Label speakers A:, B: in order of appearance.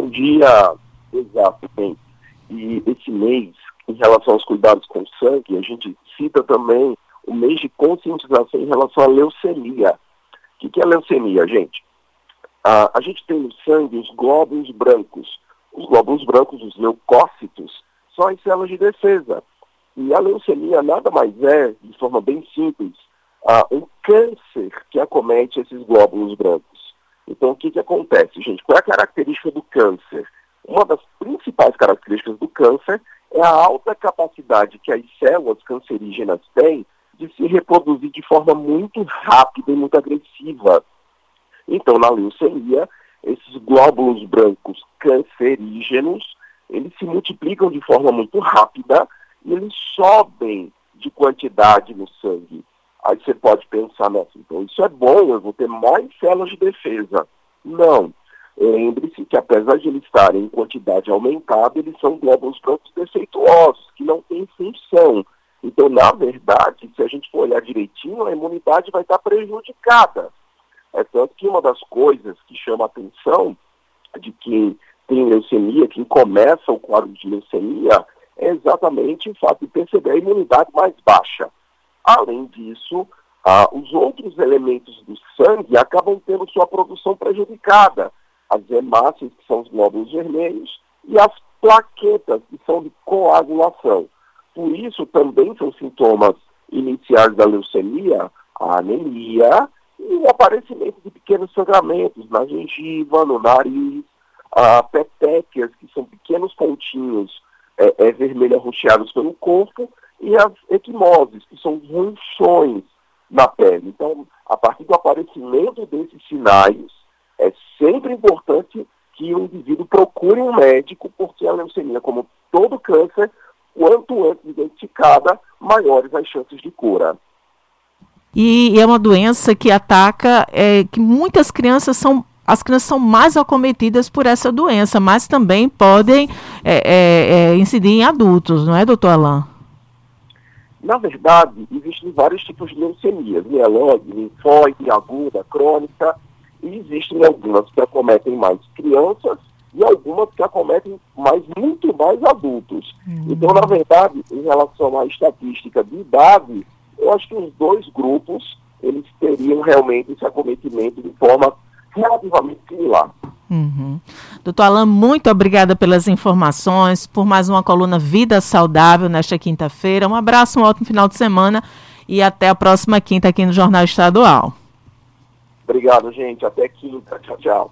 A: Bom dia, exato, bem. E esse mês, em relação aos cuidados com o sangue, a gente cita também o mês de conscientização em relação à leucemia. O que, é leucemia, gente? Ah, a gente tem no sangue os glóbulos brancos. Os glóbulos brancos, os leucócitos, são as células de defesa. E a leucemia nada mais é, de forma bem simples, ah, um câncer que acomete esses glóbulos brancos. Então, o que, que acontece, gente? Qual é a característica do câncer? Uma das principais características do câncer é a alta capacidade que as células cancerígenas têm de se reproduzir de forma muito rápida e muito agressiva. Então, na leucemia, esses glóbulos brancos cancerígenos, eles se multiplicam de forma muito rápida e eles sobem de quantidade no sangue. Aí você pode pensar, nossa, então isso é bom, eu vou ter mais células de defesa. Não. Lembre-se que apesar de eles estarem em quantidade aumentada, eles são glóbulos brancos defeituosos, que não têm função. Então, na verdade, se a gente for olhar direitinho, a imunidade vai estar prejudicada. É tanto que uma das coisas que chama a atenção de quem tem leucemia, quem começa o quadro de leucemia, é exatamente o fato de perceber a imunidade mais baixa. Além disso, ah, os outros elementos do sangue acabam tendo sua produção prejudicada. As hemácias, que são os glóbulos vermelhos, e as plaquetas, que são de coagulação. Por isso, também são sintomas iniciais da leucemia, a anemia e o aparecimento de pequenos sangramentos na gengiva, no nariz, a petequias, que são pequenos pontinhos é, é, pelo corpo, e as equimoses, que são ronchões na pele. Então, a partir do aparecimento desses sinais, é sempre importante que o indivíduo procure um médico, porque a leucemia, como todo câncer, quanto antes identificada, maiores as chances de cura.
B: E, é uma doença que ataca, é, que muitas crianças são as crianças são mais acometidas por essa doença, mas também podem é, é, é incidir em adultos, não é, doutor Alain?
A: Na verdade, existem vários tipos de leucemias, mieloide, linfóide, aguda, crônica, e existem algumas que acometem mais crianças e algumas que acometem mais, muito mais adultos. Uhum. Então, na verdade, em relação à estatística de idade, eu acho que os dois grupos, eles teriam realmente esse acometimento de forma relativamente similar.
B: Uhum. Doutor Alain, muito obrigada pelas informações, por mais uma coluna Vida Saudável nesta quinta-feira. Um abraço, um ótimo final de semana e até a próxima quinta aqui no Jornal Estadual.
A: Obrigado, gente. Até quinta. Tchau, tchau.